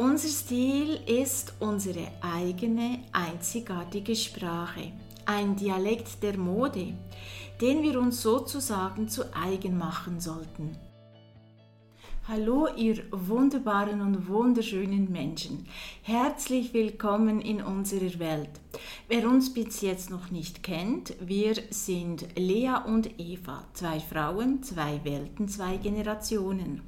Unser Stil ist unsere eigene einzigartige Sprache, ein Dialekt der Mode, den wir uns sozusagen zu eigen machen sollten. Hallo, ihr wunderbaren und wunderschönen Menschen. Herzlich willkommen in unserer Welt. Wer uns bis jetzt noch nicht kennt, wir sind Lea und Eva, zwei Frauen, zwei Welten, zwei Generationen.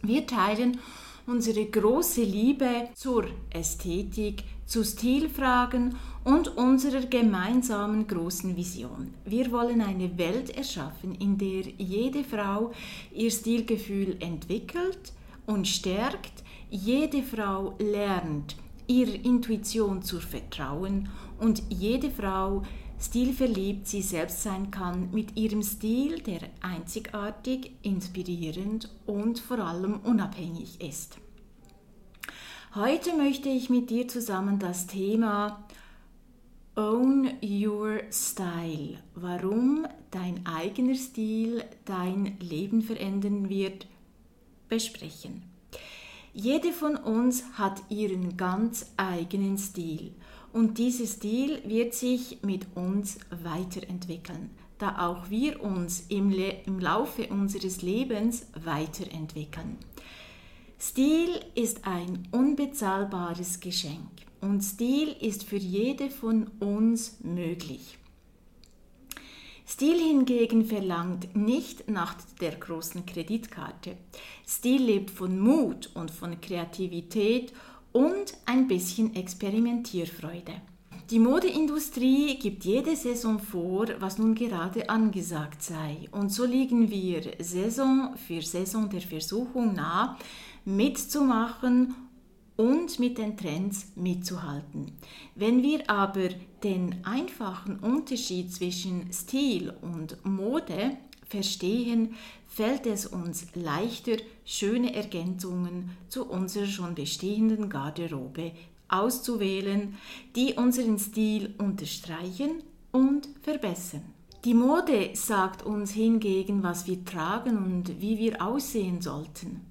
Wir teilen unsere große Liebe zur Ästhetik, zu Stilfragen und unserer gemeinsamen großen Vision. Wir wollen eine Welt erschaffen, in der jede Frau ihr Stilgefühl entwickelt und stärkt, jede Frau lernt, ihrer Intuition zu vertrauen und jede Frau stilverliebt sie selbst sein kann mit ihrem Stil, der einzigartig, inspirierend und vor allem unabhängig ist. Heute möchte ich mit dir zusammen das Thema Own Your Style, warum dein eigener Stil dein Leben verändern wird, besprechen. Jede von uns hat ihren ganz eigenen Stil und dieser Stil wird sich mit uns weiterentwickeln, da auch wir uns im, Le im Laufe unseres Lebens weiterentwickeln. Stil ist ein unbezahlbares Geschenk und Stil ist für jede von uns möglich. Stil hingegen verlangt nicht nach der großen Kreditkarte. Stil lebt von Mut und von Kreativität und ein bisschen Experimentierfreude. Die Modeindustrie gibt jede Saison vor, was nun gerade angesagt sei. Und so liegen wir Saison für Saison der Versuchung nah, mitzumachen und mit den Trends mitzuhalten. Wenn wir aber den einfachen Unterschied zwischen Stil und Mode verstehen, fällt es uns leichter, schöne Ergänzungen zu unserer schon bestehenden Garderobe auszuwählen, die unseren Stil unterstreichen und verbessern. Die Mode sagt uns hingegen, was wir tragen und wie wir aussehen sollten.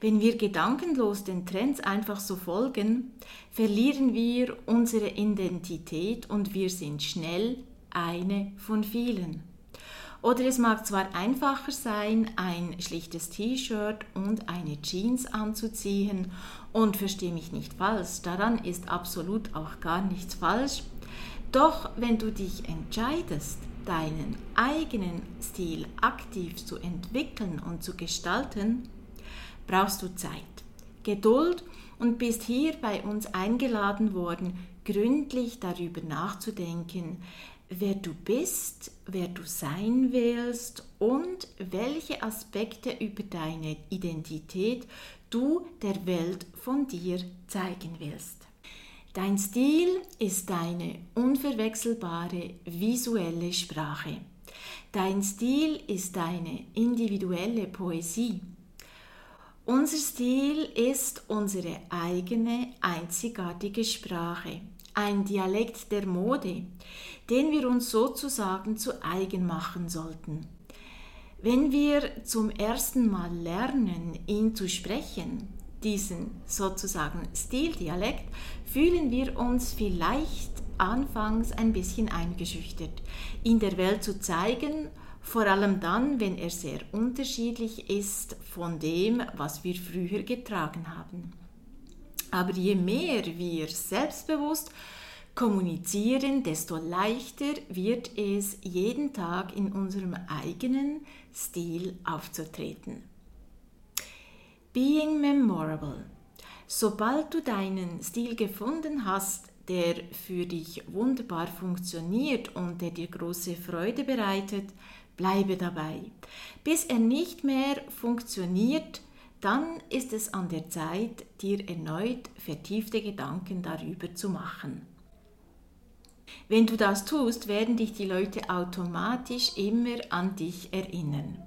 Wenn wir gedankenlos den Trends einfach so folgen, verlieren wir unsere Identität und wir sind schnell eine von vielen. Oder es mag zwar einfacher sein, ein schlichtes T-Shirt und eine Jeans anzuziehen, und verstehe mich nicht falsch, daran ist absolut auch gar nichts falsch, doch wenn du dich entscheidest, deinen eigenen Stil aktiv zu entwickeln und zu gestalten, brauchst du Zeit, Geduld und bist hier bei uns eingeladen worden, gründlich darüber nachzudenken, wer du bist, wer du sein willst und welche Aspekte über deine Identität du der Welt von dir zeigen willst. Dein Stil ist deine unverwechselbare visuelle Sprache. Dein Stil ist deine individuelle Poesie. Unser Stil ist unsere eigene einzigartige Sprache, ein Dialekt der Mode, den wir uns sozusagen zu eigen machen sollten. Wenn wir zum ersten Mal lernen, ihn zu sprechen, diesen sozusagen Stildialekt, fühlen wir uns vielleicht anfangs ein bisschen eingeschüchtert, ihn der Welt zu zeigen vor allem dann, wenn er sehr unterschiedlich ist von dem, was wir früher getragen haben. Aber je mehr wir selbstbewusst kommunizieren, desto leichter wird es jeden Tag in unserem eigenen Stil aufzutreten. Being memorable. Sobald du deinen Stil gefunden hast, der für dich wunderbar funktioniert und der dir große Freude bereitet, Bleibe dabei. Bis er nicht mehr funktioniert, dann ist es an der Zeit, dir erneut vertiefte Gedanken darüber zu machen. Wenn du das tust, werden dich die Leute automatisch immer an dich erinnern.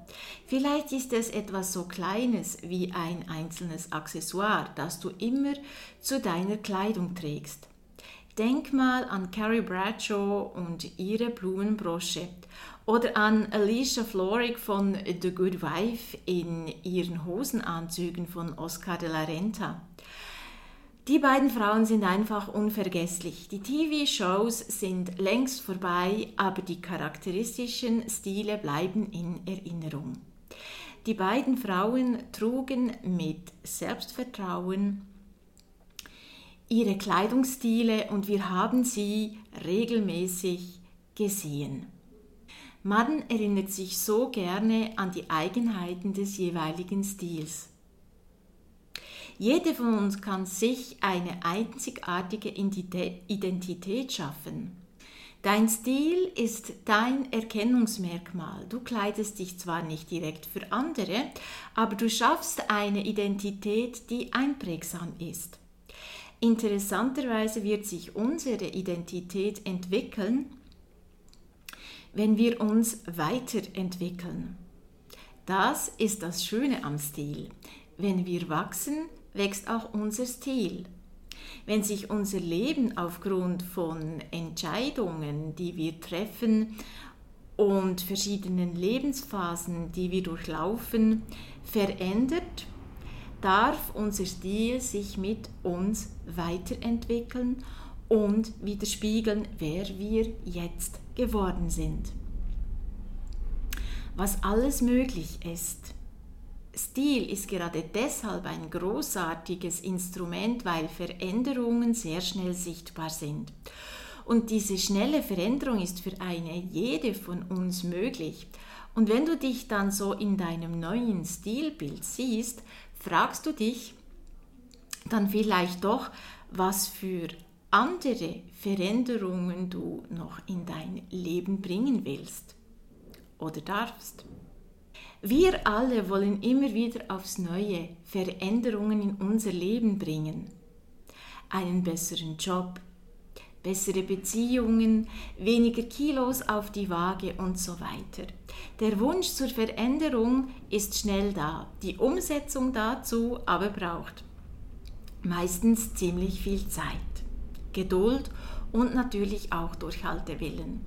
Vielleicht ist es etwas so Kleines wie ein einzelnes Accessoire, das du immer zu deiner Kleidung trägst. Denk mal an Carrie Bradshaw und ihre Blumenbrosche oder an Alicia Florig von The Good Wife in ihren Hosenanzügen von Oscar de la Renta. Die beiden Frauen sind einfach unvergesslich. Die TV-Shows sind längst vorbei, aber die charakteristischen Stile bleiben in Erinnerung. Die beiden Frauen trugen mit Selbstvertrauen ihre Kleidungsstile und wir haben sie regelmäßig gesehen. Man erinnert sich so gerne an die Eigenheiten des jeweiligen Stils. Jede von uns kann sich eine einzigartige Identität schaffen. Dein Stil ist dein Erkennungsmerkmal. Du kleidest dich zwar nicht direkt für andere, aber du schaffst eine Identität, die einprägsam ist. Interessanterweise wird sich unsere Identität entwickeln, wenn wir uns weiterentwickeln. Das ist das Schöne am Stil. Wenn wir wachsen, wächst auch unser Stil. Wenn sich unser Leben aufgrund von Entscheidungen, die wir treffen und verschiedenen Lebensphasen, die wir durchlaufen, verändert, darf unser Stil sich mit uns weiterentwickeln und widerspiegeln, wer wir jetzt geworden sind. Was alles möglich ist. Stil ist gerade deshalb ein großartiges Instrument, weil Veränderungen sehr schnell sichtbar sind. Und diese schnelle Veränderung ist für eine jede von uns möglich. Und wenn du dich dann so in deinem neuen Stilbild siehst, fragst du dich dann vielleicht doch, was für andere Veränderungen du noch in dein Leben bringen willst oder darfst. Wir alle wollen immer wieder aufs Neue Veränderungen in unser Leben bringen. Einen besseren Job, bessere Beziehungen, weniger Kilos auf die Waage und so weiter. Der Wunsch zur Veränderung ist schnell da, die Umsetzung dazu aber braucht meistens ziemlich viel Zeit, Geduld und natürlich auch Durchhaltewillen.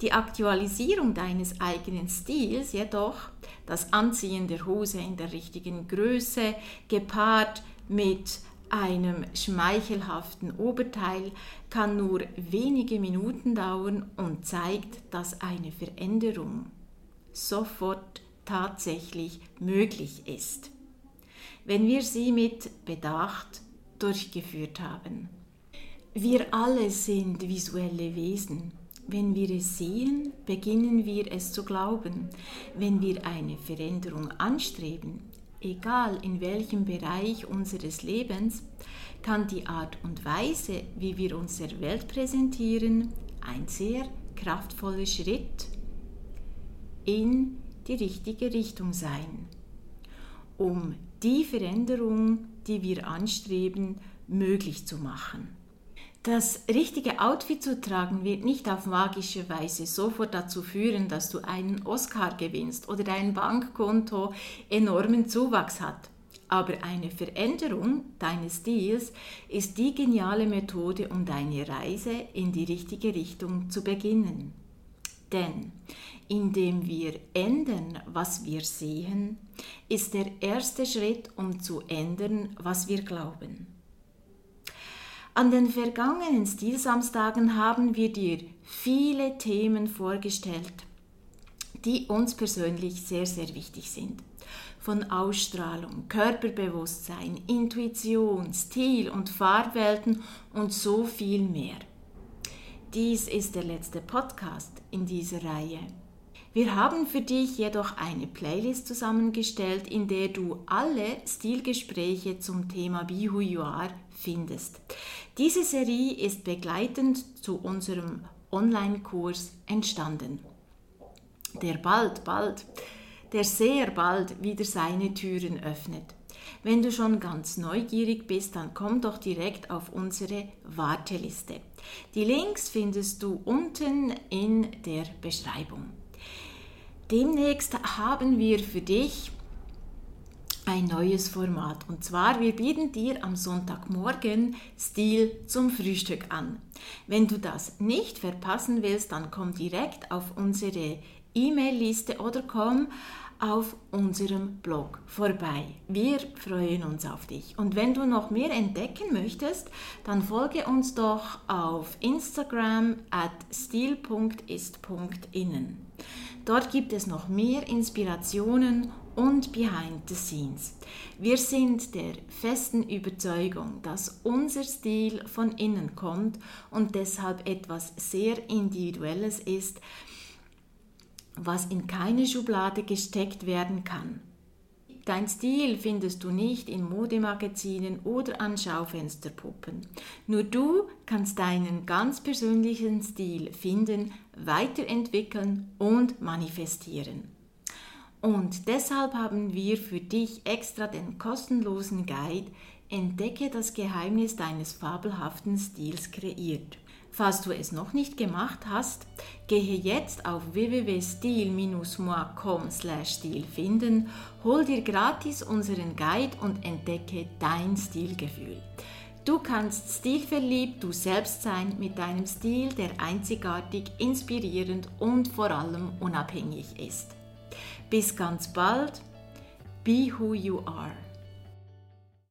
Die Aktualisierung deines eigenen Stils jedoch, das Anziehen der Hose in der richtigen Größe, gepaart mit einem schmeichelhaften Oberteil, kann nur wenige Minuten dauern und zeigt, dass eine Veränderung sofort tatsächlich möglich ist, wenn wir sie mit Bedacht durchgeführt haben. Wir alle sind visuelle Wesen wenn wir es sehen, beginnen wir es zu glauben. Wenn wir eine Veränderung anstreben, egal in welchem Bereich unseres Lebens, kann die Art und Weise, wie wir uns der Welt präsentieren, ein sehr kraftvoller Schritt in die richtige Richtung sein, um die Veränderung, die wir anstreben, möglich zu machen. Das richtige Outfit zu tragen wird nicht auf magische Weise sofort dazu führen, dass du einen Oscar gewinnst oder dein Bankkonto enormen Zuwachs hat. Aber eine Veränderung deines Stils ist die geniale Methode, um deine Reise in die richtige Richtung zu beginnen. Denn indem wir ändern, was wir sehen, ist der erste Schritt, um zu ändern, was wir glauben. An den vergangenen Stilsamstagen haben wir dir viele Themen vorgestellt, die uns persönlich sehr, sehr wichtig sind. Von Ausstrahlung, Körperbewusstsein, Intuition, Stil und Farbwelten und so viel mehr. Dies ist der letzte Podcast in dieser Reihe. Wir haben für dich jedoch eine Playlist zusammengestellt, in der du alle Stilgespräche zum Thema Be Who You Are findest. Diese Serie ist begleitend zu unserem Online-Kurs entstanden, der bald, bald, der sehr bald wieder seine Türen öffnet. Wenn du schon ganz neugierig bist, dann komm doch direkt auf unsere Warteliste. Die Links findest du unten in der Beschreibung. Demnächst haben wir für dich ein neues Format. Und zwar, wir bieten dir am Sonntagmorgen Stil zum Frühstück an. Wenn du das nicht verpassen willst, dann komm direkt auf unsere E-Mail-Liste oder komm auf unserem Blog vorbei. Wir freuen uns auf dich. Und wenn du noch mehr entdecken möchtest, dann folge uns doch auf Instagram at stil.ist.innen. Dort gibt es noch mehr Inspirationen und Behind the Scenes. Wir sind der festen Überzeugung, dass unser Stil von innen kommt und deshalb etwas sehr Individuelles ist, was in keine Schublade gesteckt werden kann. Dein Stil findest du nicht in Modemagazinen oder an Schaufensterpuppen. Nur du kannst deinen ganz persönlichen Stil finden, weiterentwickeln und manifestieren. Und deshalb haben wir für dich extra den kostenlosen Guide Entdecke das Geheimnis deines fabelhaften Stils kreiert. Falls du es noch nicht gemacht hast, gehe jetzt auf www.stil-moi.com stil finden, hol dir gratis unseren Guide und entdecke dein Stilgefühl. Du kannst stilverliebt du selbst sein mit deinem Stil, der einzigartig, inspirierend und vor allem unabhängig ist. Bis ganz bald, be who you are.